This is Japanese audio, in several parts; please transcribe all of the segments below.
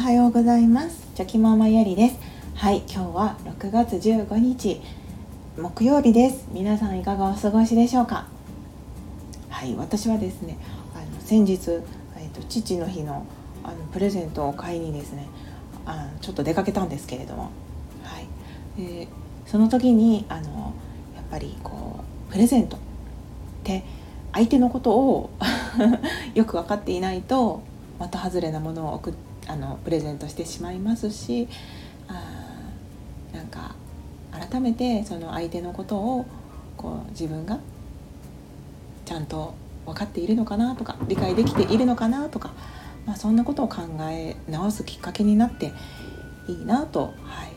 はようございます。チョキママやりです。はい今日は6月15日木曜日です。皆さんいかがお過ごしでしょうか？はい私はですねあの先日、えーと、父の日のあのプレゼントを買いにですねあのちょっと出かけたんですけれども。はい。でその時にあのやっぱりこうプレゼントって相手のことを よく分かっていないと的外れなものを送あのプレゼントしてしまいますしあなんか改めてその相手のことをこう自分がちゃんと分かっているのかなとか理解できているのかなとか、まあ、そんなことを考え直すきっかけになっていいなと、はい、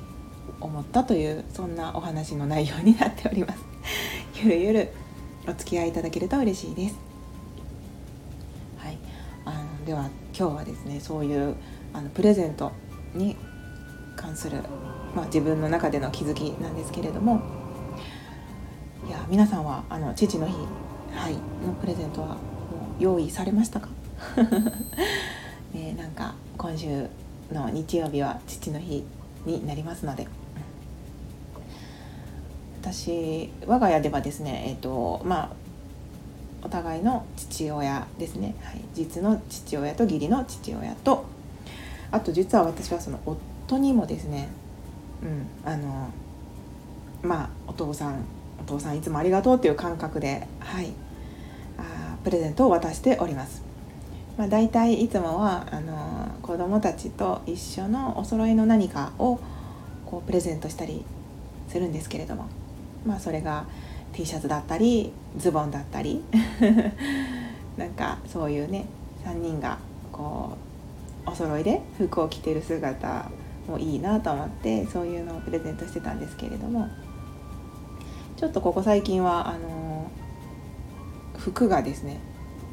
思ったというそんなお話の内容になっております。ゆるゆるお付き合いいただけると嬉しいです。はい、あのでは今日はですねそういうあのプレゼントに関する、まあ、自分の中での気づきなんですけれどもいや皆さんはあの父の日、はい、のプレゼントはもう用意されましたか、ね、なんか今週の日曜日は父の日になりますので。私我が家ではですねえっ、ー、とまあ互いの父親ですね、はい、実の父親と義理の父親と。あと実は私はその夫にもですねうんあのまあお父さんお父さんいつもありがとうという感覚ではい。あプレゼントを渡しております。まあ、大体いつもはあの子供たちと一緒のお揃いの何かをこうプレゼントしたりするんですけれども。まあそれが T シャツだったりズボンだったり。なんかそういうね3人がこうお揃いで服を着てる姿もいいなと思ってそういうのをプレゼントしてたんですけれども。ちょっとここ最近はあの服がですね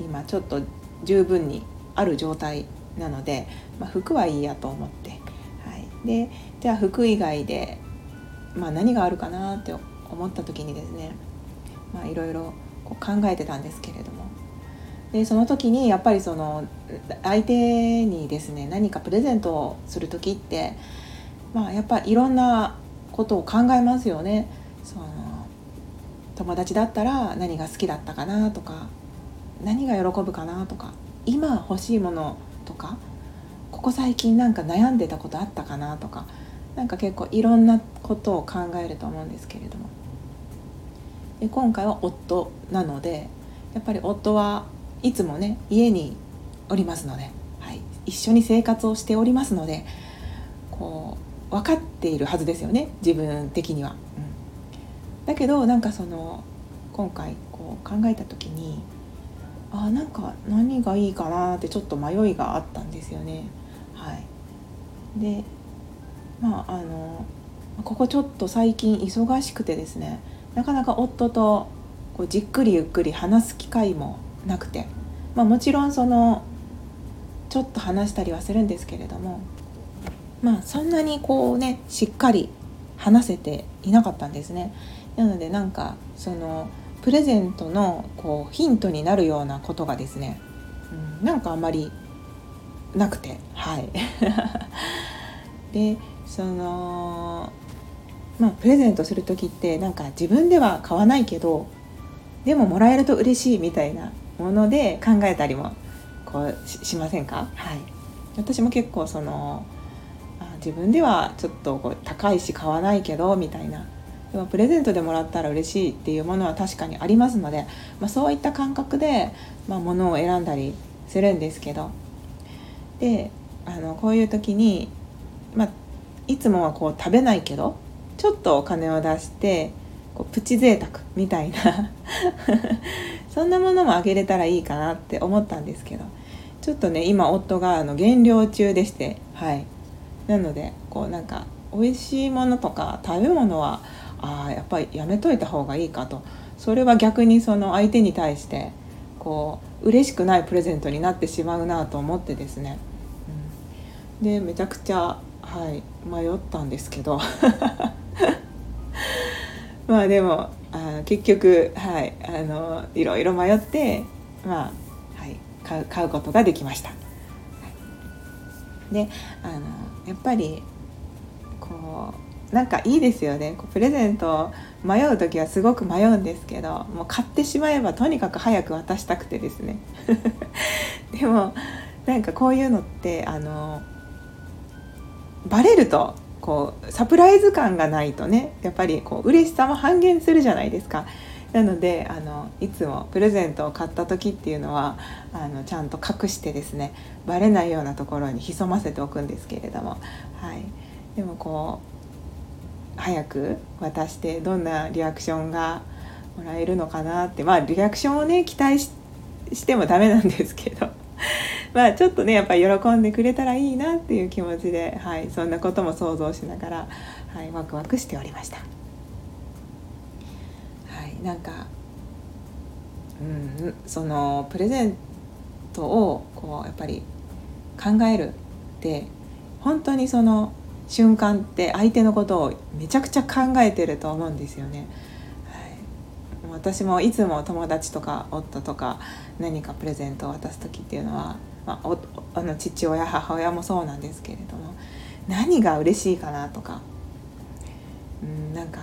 今ちょっと十分にある状態なので、まあ、服はいいやと思って、はい、でじゃあ服以外で、まあ、何があるかなって思った時にですねまあいろいろこう考えてたんですけれどもでその時にやっぱりその相手にですね何かプレゼントをする時ってまあやっぱいろんなことを考えますよね。その友達だったら何が好きだったかなとか何が喜ぶかなとか今欲しいものとかここ最近なんか悩んでたことあったかなとかなんか結構いろんなことを考えると思うんですけれどもで今回は夫なのでやっぱり夫はいつもね家におりますので、はい、一緒に生活をしておりますのでこう分かっているはずですよね自分的には。うん、だけどなんかその今回こう考えた時にあなんか何がいいかなってちょっと迷いがあったんですよね。はい、でまああのここちょっと最近忙しくてですねなかなか夫とこうじっくりゆっくり話す機会もなくて、まあ、もちろんそのちょっと話したりはするんですけれどもまあそんなにこうねしっかり話せていなかったんですね。なのでなんかそのプレゼントのこうヒントになるようなことがですね、うん、なんかあんまりなくてはい でそのまあ、プレゼントする時ってなんか自分では買わないけどでももらえると嬉しいみたいなもので考えたりもこうしませんか、はい、私も結構そのあ自分ではちょっとこう高いし買わないけどみたいな。でもプレゼントでもらったら嬉しいっていうものは確かにありますので、まあ、そういった感覚で、まあ、物を選んだりするんですけど。であのこういう時に、まあ、いつもはこう食べないけどちょっとお金を出してこうプチ贅沢みたいな。そんなものもあげれたらいいかなって思ったんですけど。ちょっとね今夫があの減量中でして。はい。なのでこうなんか美味しいものとか食べ物はあやっぱりやめといた方がいいかと。それは逆にその相手に対してこう嬉しくないプレゼントになってしまうなと思ってですね、うん、でめちゃくちゃはい迷ったんですけど。まあでもあ結局はいあのいろいろ迷ってまあ、はい、買う買うことができました。であのやっぱりこうなんかいいですよね。こうプレゼント迷う時はすごく迷うんですけどもう買ってしまえばとにかく早く渡したくてですね。でもなんかこういうのってあのバレるとこうサプライズ感がないとねやっぱりこう嬉しさも半減するじゃないですか。なのであのいつもプレゼントを買った時っていうのはあのちゃんと隠してですねバレないようなところに潜ませておくんですけれども、はい、でもこう早く渡してどんなリアクションがもらえるのかなって。まあリアクションをね期待してもダメなんですけど。まあちょっとねやっぱり喜んでくれたらいいなっていう気持ちで、はい、そんなことも想像しながら、はい、ワクワクしておりました。はい、なんか、うん、そのプレゼントをこうやっぱり考えるって本当にその瞬間って相手のことをめちゃくちゃ考えてると思うんですよね。私もいつも友達とか夫とか何かプレゼントを渡す時っていうのはまあ、あの父親母親もそうなんですけれども何が嬉しいかなとか、うん、なんか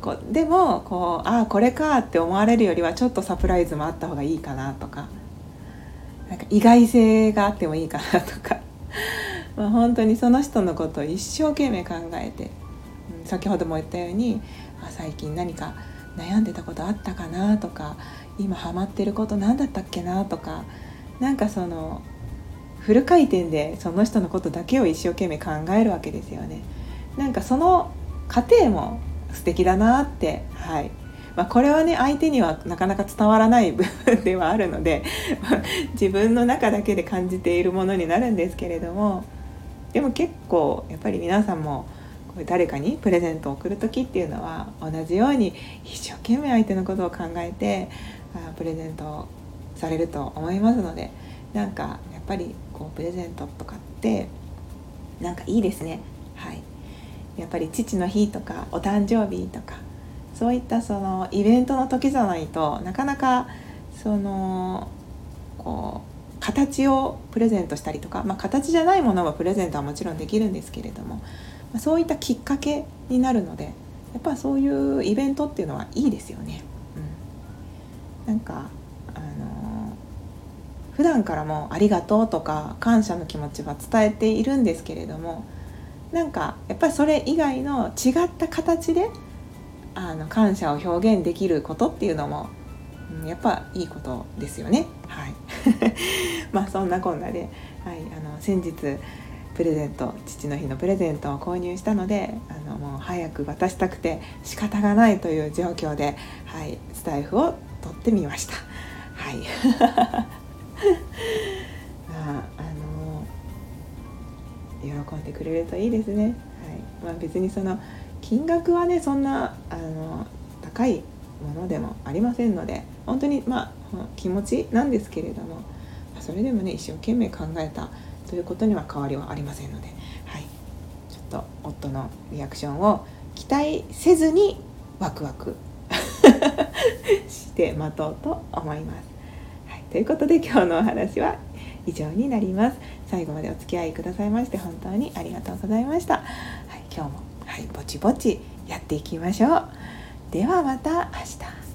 こうでもこうああこれかって思われるよりはちょっとサプライズもあった方がいいかなとかなんか意外性があってもいいかなとか まあ本当にその人のことを一生懸命考えて、うん、先ほども言ったようにあ最近何か悩んでたことあったかなとか今ハマってること何だったっけなとかなんかそのフル回転でその人のことだけを一生懸命考えるわけですよね。なんかその過程も素敵だなってはいまあ、これはね相手にはなかなか伝わらない部分ではあるので 自分の中だけで感じているものになるんですけれどもでも結構やっぱり皆さんも誰かにプレゼントを送る時っていうのは同じように一生懸命相手のことを考えてあプレゼントされると思いますのでなんかやっぱりこうプレゼントとかってなんかいいですね。はい。やっぱり父の日とかお誕生日とかそういったそのイベントの時じゃないとなかなかそのこう形をプレゼントしたりとか、まあ、形じゃないものはプレゼントはもちろんできるんですけれども、そういったきっかけになるのでやっぱそういうイベントっていうのはいいですよね。うん、なんかあの普段からも「ありがとう」とか感謝の気持ちは伝えているんですけれどもなんかやっぱりそれ以外の違った形であの感謝を表現できることっていうのも、うん、やっぱいいことですよね。はい、まあそんなこんなで、はい、あの先日プレゼント父の日のプレゼントを購入したのであのもう早く渡したくて仕方がないという状況で、はい、スタイフを取ってみました。はい。まああの喜んでくれるといいですね、はい。まあ、別にその金額はねそんなあの高いものでもありませんので本当にまあ気持ちなんですけれどもそれでもね一生懸命考えたということには変わりはありませんので、はい、ちょっと夫のリアクションを期待せずにワクワク して待とうと思います。はい。ということで今日のお話は以上になります。最後までお付き合いくださいまして本当にありがとうございました、はい、今日もはいぼちぼちやっていきましょう。ではまた明日。